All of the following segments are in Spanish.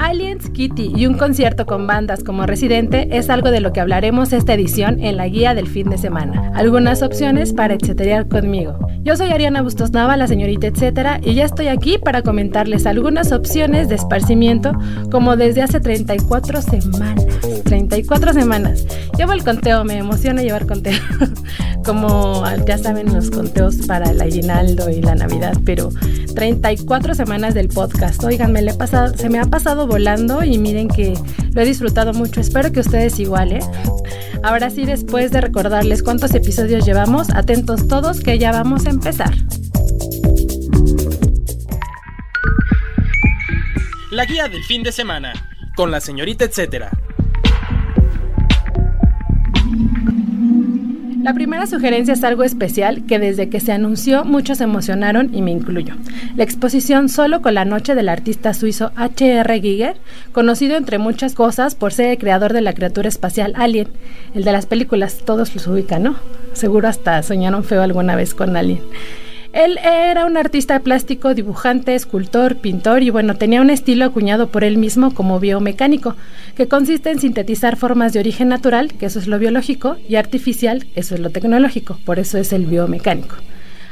Aliens, Kitty y un concierto con bandas como Residente es algo de lo que hablaremos esta edición en la guía del fin de semana. Algunas opciones para etcétera conmigo. Yo soy Ariana Bustos Nava, la señorita etcétera, y ya estoy aquí para comentarles algunas opciones de esparcimiento como desde hace 34 semanas. 34 semanas. Llevo el conteo, me emociona llevar conteo. como ya saben los conteos para el aguinaldo y la Navidad, pero 34 semanas del podcast. Oigan, me le se me ha pasado volando y miren que lo he disfrutado mucho. Espero que ustedes igual, ¿eh? Ahora sí, después de recordarles cuántos episodios llevamos, atentos todos que ya vamos a empezar. La guía del fin de semana, con la señorita etcétera. La primera sugerencia es algo especial que desde que se anunció muchos se emocionaron y me incluyo. La exposición Solo con la noche del artista suizo H.R. Giger, conocido entre muchas cosas por ser el creador de la criatura espacial Alien, el de las películas, todos los ubican, ¿no? Seguro hasta soñaron feo alguna vez con Alien. Él era un artista plástico, dibujante, escultor, pintor y bueno, tenía un estilo acuñado por él mismo como biomecánico, que consiste en sintetizar formas de origen natural, que eso es lo biológico, y artificial, eso es lo tecnológico, por eso es el biomecánico.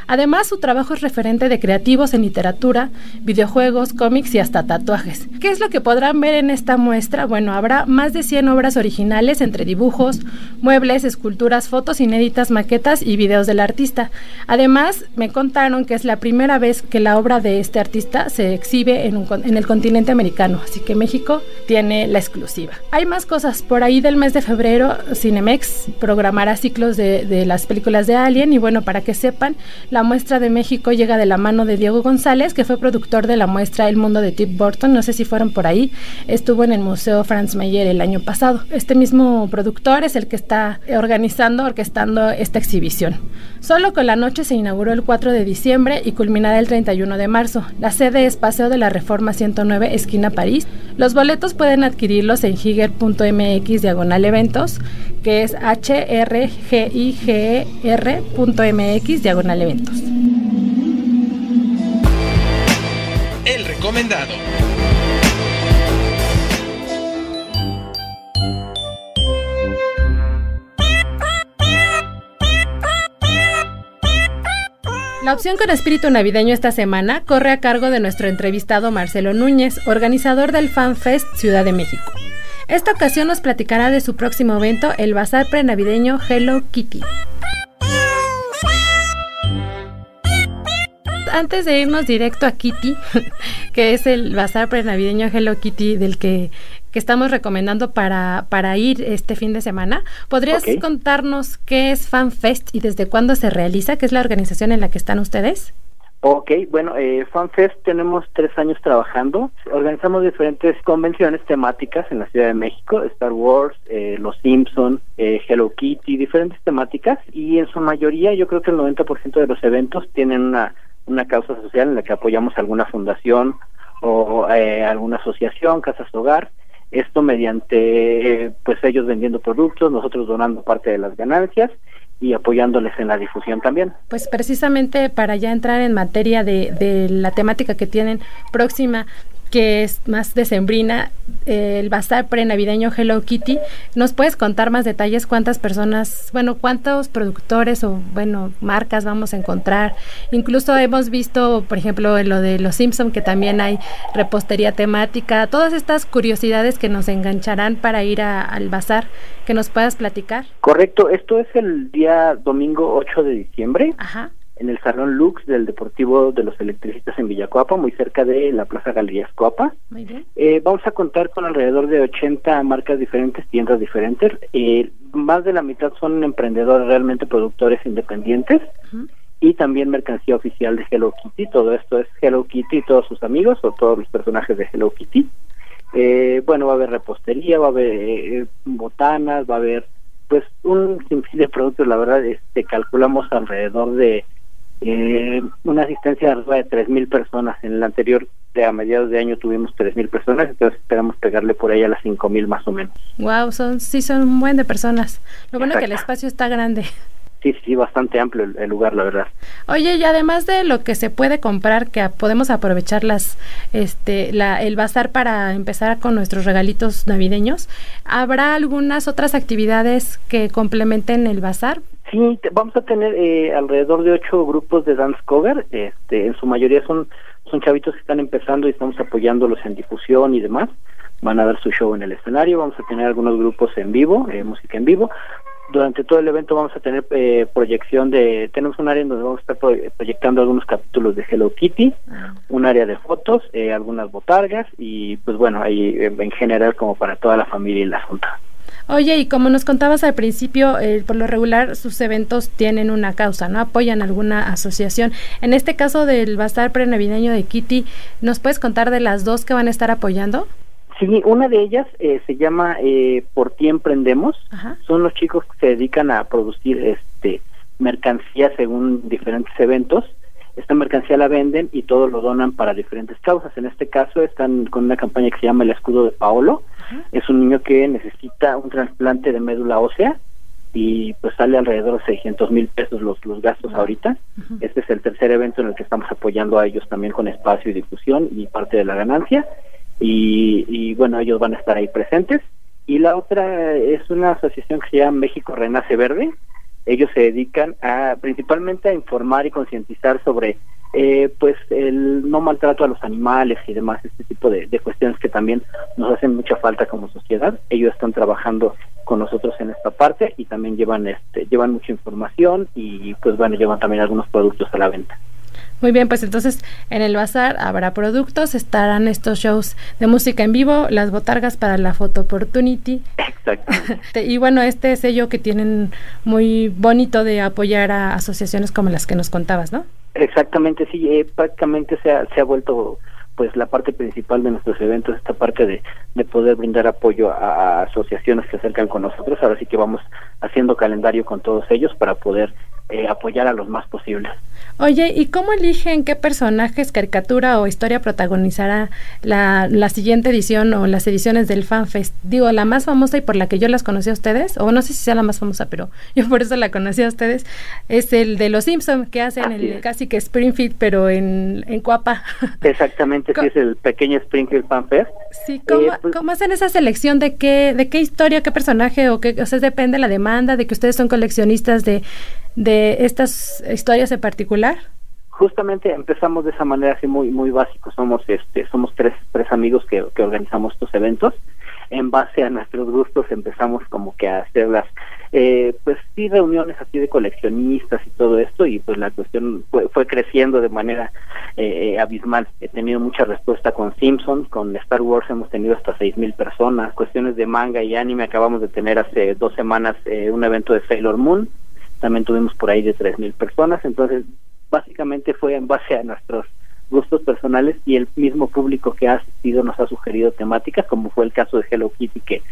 Además, su trabajo es referente de creativos en literatura, videojuegos, cómics y hasta tatuajes. ¿Qué es lo que podrán ver en esta muestra? Bueno, habrá más de 100 obras originales entre dibujos, muebles, esculturas, fotos inéditas, maquetas y videos del artista. Además, me contaron que es la primera vez que la obra de este artista se exhibe en, el continente americano, así que México tiene la exclusiva. Hay más cosas. Por ahí del mes de febrero, Cinemex programará ciclos de, de las películas de Alien y bueno, para que sepan, la muestra de México llega de la mano de Diego González, que fue productor de la muestra El Mundo de Tip Burton. No sé si fueron por ahí. Estuvo en el Museo Franz Mayer el año pasado. Este mismo productor es el que está organizando, orquestando esta exhibición. Solo con la noche se inauguró el 4 de diciembre y culminará el 31 de marzo. La sede es Paseo de la Reforma 109, esquina París. Los boletos pueden adquirirlos en higer.mx diagonal eventos, que es h-r-g-i-g-e-r.mx diagonal eventos. El recomendado. La opción con espíritu navideño esta semana corre a cargo de nuestro entrevistado Marcelo Núñez, organizador del Fan Fest Ciudad de México. Esta ocasión nos platicará de su próximo evento, el Bazar Prenavideño Hello Kitty. antes de irnos directo a Kitty, que es el bazar prenavideño Hello Kitty del que, estamos recomendando para, para ir este fin de semana, ¿podrías contarnos qué es FanFest y desde cuándo se realiza? ¿Qué es la organización en la que están ustedes? Ok, bueno, eh, FanFest tenemos tres años trabajando. Organizamos diferentes convenciones temáticas en la Ciudad de México, Star Wars, eh, Los Simpson, eh, Hello Kitty, diferentes temáticas. Y en su mayoría, yo creo que el 90% de los eventos tienen una una causa social en la que apoyamos alguna fundación o eh, alguna asociación, casas hogar, esto mediante eh, pues ellos vendiendo productos, nosotros donando parte de las ganancias y apoyándoles en la difusión también. Pues precisamente para ya entrar en materia de, de la temática que tienen próxima, que es más decembrina, el bazar prenavideño Hello Kitty. ¿Nos puedes contar más detalles cuántas personas, bueno, cuántos productores o, bueno, marcas vamos a encontrar? Incluso hemos visto, por ejemplo, en lo de Los Simpson, que también hay repostería temática, todas estas curiosidades que nos engancharán para ir al bazar, que nos puedas platicar. Correcto, esto es el día domingo 8 de diciembre. Ajá en el Salón Lux del Deportivo de los Electricistas en Villacoapa, muy cerca de la Plaza Galerías Coapa. Eh, vamos a contar con alrededor de 80 marcas diferentes, tiendas diferentes. Eh, más de la mitad son emprendedores, realmente productores independientes. y también mercancía oficial de Hello Kitty. Todo esto es Hello Kitty y todos sus amigos o todos los personajes de Hello Kitty. Eh, bueno, va a haber repostería, va a haber eh, botanas, va a haber pues un sinfín de productos, la verdad, este calculamos alrededor de eh, una asistencia de de 3.000 personas. En el anterior, de a mediados de año, tuvimos 3.000 personas, entonces esperamos pegarle por ahí a las 5.000 más o menos. Wow, son, sí son un buen de personas. Lo bueno es que el espacio está grande. Sí, sí, bastante amplio el, lugar, la verdad. Oye, y además de lo que se puede comprar, que podemos aprovechar las, este, la, el bazar para empezar con nuestros regalitos navideños, ¿habrá algunas otras actividades que complementen el bazar? Sí, vamos a tener eh, alrededor de ocho grupos de dance cover. Este, en su mayoría son son chavitos que están empezando y estamos apoyándolos en difusión y demás. Van a dar su show en el escenario. Vamos a tener algunos grupos en vivo, eh, música en vivo durante todo el evento vamos a tener eh, proyección de, tenemos un área en donde vamos a estar proyectando algunos capítulos de Hello Kitty, ah. un área de fotos, eh, algunas botargas y pues bueno, ahí eh, en general como para toda la familia y la junta. Oye, y como nos contabas al principio, por lo regular sus eventos tienen una causa, ¿no? Apoyan alguna asociación. En este caso del Bazar Prenavideño de Kitty, ¿nos puedes contar de las dos que van a estar apoyando? Sí, una de ellas eh, se llama eh, Por ti emprendemos. Son los chicos que se dedican a producir este mercancía según diferentes eventos. Esta mercancía la venden y todo lo donan para diferentes causas. En este caso están con una campaña que se llama El Escudo de Paolo. Es un niño que necesita un trasplante de médula ósea y pues sale alrededor de 600 mil pesos los, los gastos ahorita. Este es el tercer evento en el que estamos apoyando a ellos también con espacio y difusión y parte de la ganancia y, bueno, ellos van a estar ahí presentes. Y la otra es una asociación que se llama México Renace Verde. Ellos se dedican a principalmente a informar y concientizar sobre eh, pues el no maltrato a los animales y demás, este tipo de, cuestiones que también nos hacen mucha falta como sociedad. Ellos están trabajando con nosotros en esta parte y también llevan este llevan mucha información y pues bueno, llevan también algunos productos a la venta. Muy bien, pues entonces en el bazar habrá productos, estarán estos shows de música en vivo, las botargas para la Photo Opportunity. Exacto. y bueno, este sello que tienen muy bonito de apoyar a asociaciones como las que nos contabas, ¿no? Exactamente, sí, eh, prácticamente se ha, se ha vuelto pues la parte principal de nuestros eventos, esta parte de, de poder brindar apoyo a, a, asociaciones que se acercan con nosotros. Ahora sí que vamos haciendo calendario con todos ellos para poder eh, apoyar a los más posibles. Oye, ¿y cómo eligen qué personajes, caricatura o historia protagonizará la, la siguiente edición o las ediciones del FanFest? Digo, la más famosa y por la que yo las conocí a ustedes, o no sé si sea la más famosa, pero yo por eso la conocí a ustedes, es el de los Simpsons, que hacen el casi que Springfield, pero en, en Cuapa. Exactamente, sí, es el pequeño Springfield FanFest. Sí, ¿cómo, eh, pues ¿cómo, hacen esa selección de qué, de qué historia, qué personaje, o qué, o sea, depende la demanda, de que ustedes son coleccionistas de de estas historias en particular? Justamente empezamos de esa manera así muy muy básico. Somos este somos tres tres amigos que, que organizamos estos eventos. En base a nuestros gustos empezamos como que a hacer las eh, pues sí reuniones así de coleccionistas y todo esto y pues la cuestión fue, fue creciendo de manera eh, abismal. He tenido mucha respuesta con Simpsons, con Star Wars hemos tenido hasta seis mil personas. Cuestiones de manga y anime acabamos de tener hace dos semanas eh, un evento de Sailor Moon también tuvimos por ahí de 3.000 personas, entonces básicamente fue en base a nuestros gustos personales y el mismo público que ha asistido nos ha sugerido temáticas, como fue el caso de Hello Kitty, que,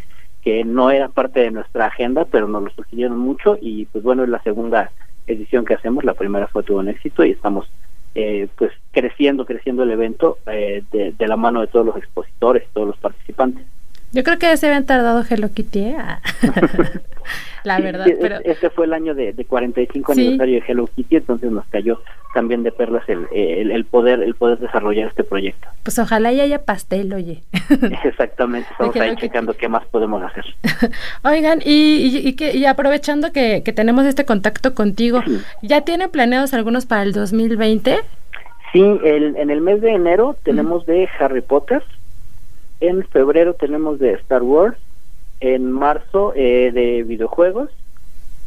que no era parte de nuestra agenda, pero nos lo sugirieron mucho y pues bueno, es la segunda edición que hacemos, la primera fue tuvo un éxito y estamos eh, pues creciendo, creciendo el evento eh, de, de la mano de todos los expositores, todos los participantes. Yo creo que se habían tardado Hello Kitty, ¿eh? la verdad. pero... Ese fue el año de, de 45 aniversario de Hello Kitty, entonces nos cayó también de perlas el, el, poder el poder desarrollar este proyecto. Pues ojalá y haya pastel, oye. Exactamente, estamos ahí checando qué más podemos hacer. Oigan, y, y, que, y aprovechando que, que, tenemos este contacto contigo, ¿ya tienen planeados algunos para el 2020? Sí, el, en el mes de enero tenemos de Harry Potter, en febrero tenemos de Star Wars, en marzo eh, de videojuegos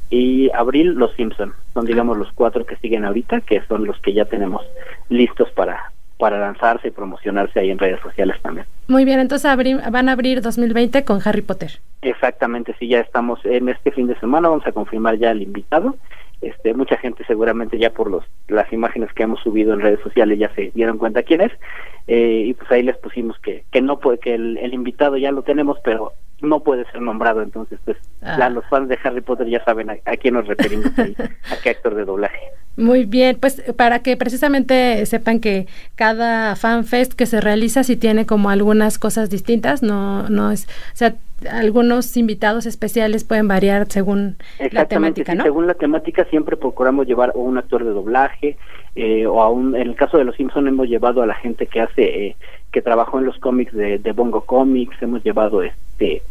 y abril los Simpson. Son digamos los cuatro que siguen ahorita, que son los que ya tenemos listos para para lanzarse y promocionarse ahí en redes sociales también. Muy bien, entonces van a abrir 2020 con Harry Potter. Exactamente, sí, ya estamos en este fin de semana, vamos a confirmar ya el invitado Este, mucha gente seguramente ya por los las imágenes que hemos subido en redes sociales ya se dieron cuenta quién es eh, y pues ahí les pusimos que que no puede que el, el invitado ya lo tenemos pero no puede ser nombrado, entonces pues ah. los fans de Harry Potter ya saben a, quién nos referimos a qué actor de doblaje. Muy bien, pues para que precisamente sepan que cada fanfest que se realiza sí tiene como algunas cosas distintas, no no es, o sea, algunos invitados especiales pueden variar según la temática, ¿no? según la temática siempre procuramos llevar a un actor de doblaje eh, o a un, en el caso de los Simpson hemos llevado a la gente que hace eh, que trabajó en los cómics de, Bongo Comics, hemos llevado este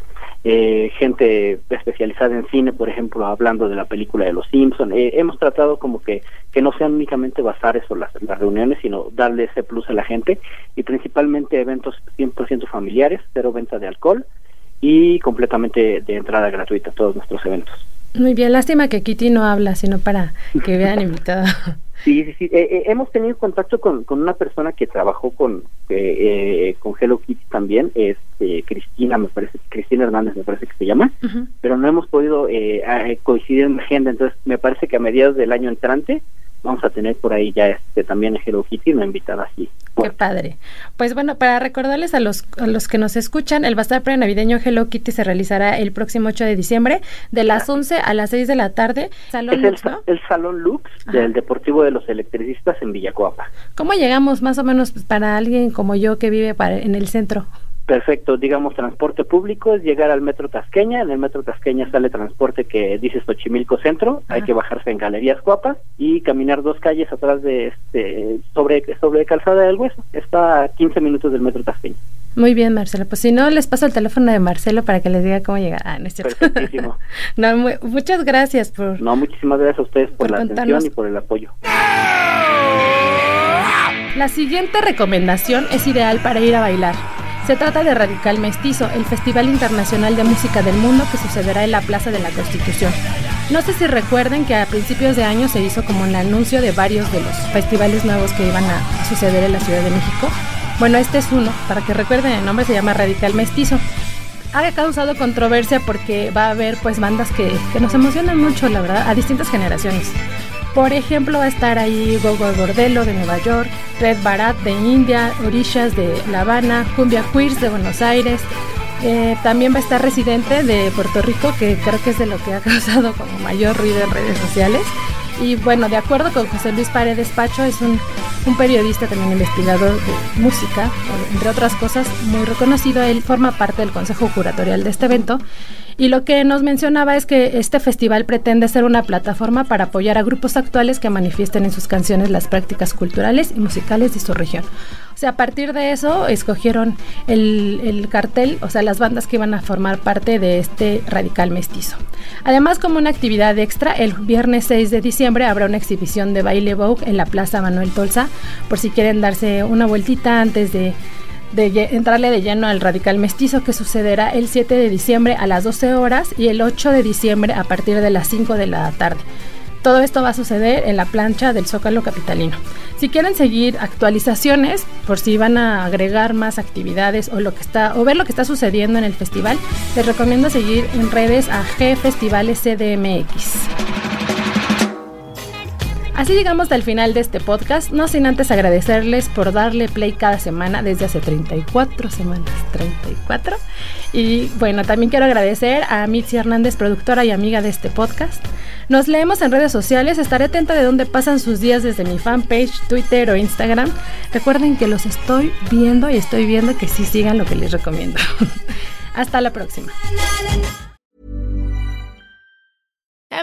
eh, gente especializada en cine, por ejemplo, hablando de la película de Los Simpson. Eh, hemos tratado como que, que no sean únicamente basares o las, las reuniones, sino darle ese plus a la gente y principalmente eventos 100% familiares, cero venta de alcohol y completamente de entrada gratuita a todos nuestros eventos. Muy bien, lástima que Kitty no habla, sino para que vean invitado. Sí, sí, sí. Eh, eh, hemos tenido contacto con, con una persona que trabajó con, eh, con Hello Kitty también, es Cristina, me parece, Cristina Hernández me parece que se llama, pero no hemos podido coincidir en la agenda, entonces me parece que a mediados del año entrante vamos a tener por ahí ya este también a Hello Kitty una invitada así. Qué padre. Pues bueno, para recordarles a los, a los que nos escuchan, el Bazar Pre-Navideño Hello Kitty se realizará el próximo 8 de diciembre de las 11 a las 6 de la tarde. Salón es el, el, Salón Lux del Deportivo de los Electricistas en Villacoapa. ¿Cómo llegamos más o menos para alguien como yo que vive para, en el centro? Perfecto, digamos transporte público es llegar al metro Tasqueña, en el metro Tasqueña sale transporte que dice Xochimilco Centro, hay que bajarse en Galerías Cuapas y caminar dos calles atrás de este sobre sobre Calzada del Hueso, está a 15 minutos del metro Tasqueña. Muy bien, Marcelo. Pues si no, les paso el teléfono de Marcelo para que les diga cómo llegar. Ah, no es cierto. Perfectísimo. no, muchas gracias por... No, muchísimas gracias a ustedes por, la atención y por el apoyo. La siguiente recomendación es ideal para ir a bailar. Se trata de Radical Mestizo, el Festival Internacional de Música del Mundo que sucederá en la Plaza de la Constitución. No sé si recuerden que a principios de año se hizo como un anuncio de varios de los festivales nuevos que iban a suceder en la Ciudad de México. Bueno, este es uno, para que recuerden el nombre se llama Radical Mestizo. Ha causado controversia porque va a haber pues bandas que, que nos emocionan mucho, la verdad, a distintas generaciones. Por ejemplo, va a estar ahí Gogo Bordelo de Nueva York, Red Barat de India, Orishas de La Habana, Cumbia Queers de Buenos Aires. Eh, también va a estar Residente de Puerto Rico, que creo que es de lo que ha causado como mayor ruido en redes sociales. Y bueno, de acuerdo con José Luis Paredes Pacho, es un, un periodista también investigador de música, entre otras cosas, muy reconocido. Él forma parte del consejo curatorial de este evento y lo que nos mencionaba es que este festival pretende ser una plataforma para apoyar a grupos actuales que manifiesten en sus canciones las prácticas culturales y musicales de su región. O a partir de eso escogieron el, cartel, o sea, las bandas que iban a formar parte de este radical mestizo. Además, como una actividad extra, el viernes 6 de diciembre habrá una exhibición de baile Vogue en la Plaza Manuel Tolsa, por si quieren darse una vueltita antes de de entrarle de lleno al radical mestizo que sucederá el 7 de diciembre a las 12 horas y el 8 de diciembre a partir de las 5 de la tarde. Todo esto va a suceder en la plancha del Zócalo Capitalino. Si quieren seguir actualizaciones, por si van a agregar más actividades o lo que está o ver lo que está sucediendo en el festival, les recomiendo seguir en redes a G Festivales CDMX. Así llegamos al final de este podcast, no sin antes agradecerles por darle play cada semana desde hace 34 semanas, 34. Y bueno, también quiero agradecer a Mitzi Hernández, productora y amiga de este podcast. Nos leemos en redes sociales, estaré atenta de dónde pasan sus días desde mi fanpage, Twitter o Instagram. Recuerden que los estoy viendo y estoy viendo que sí sigan lo que les recomiendo. Hasta la próxima.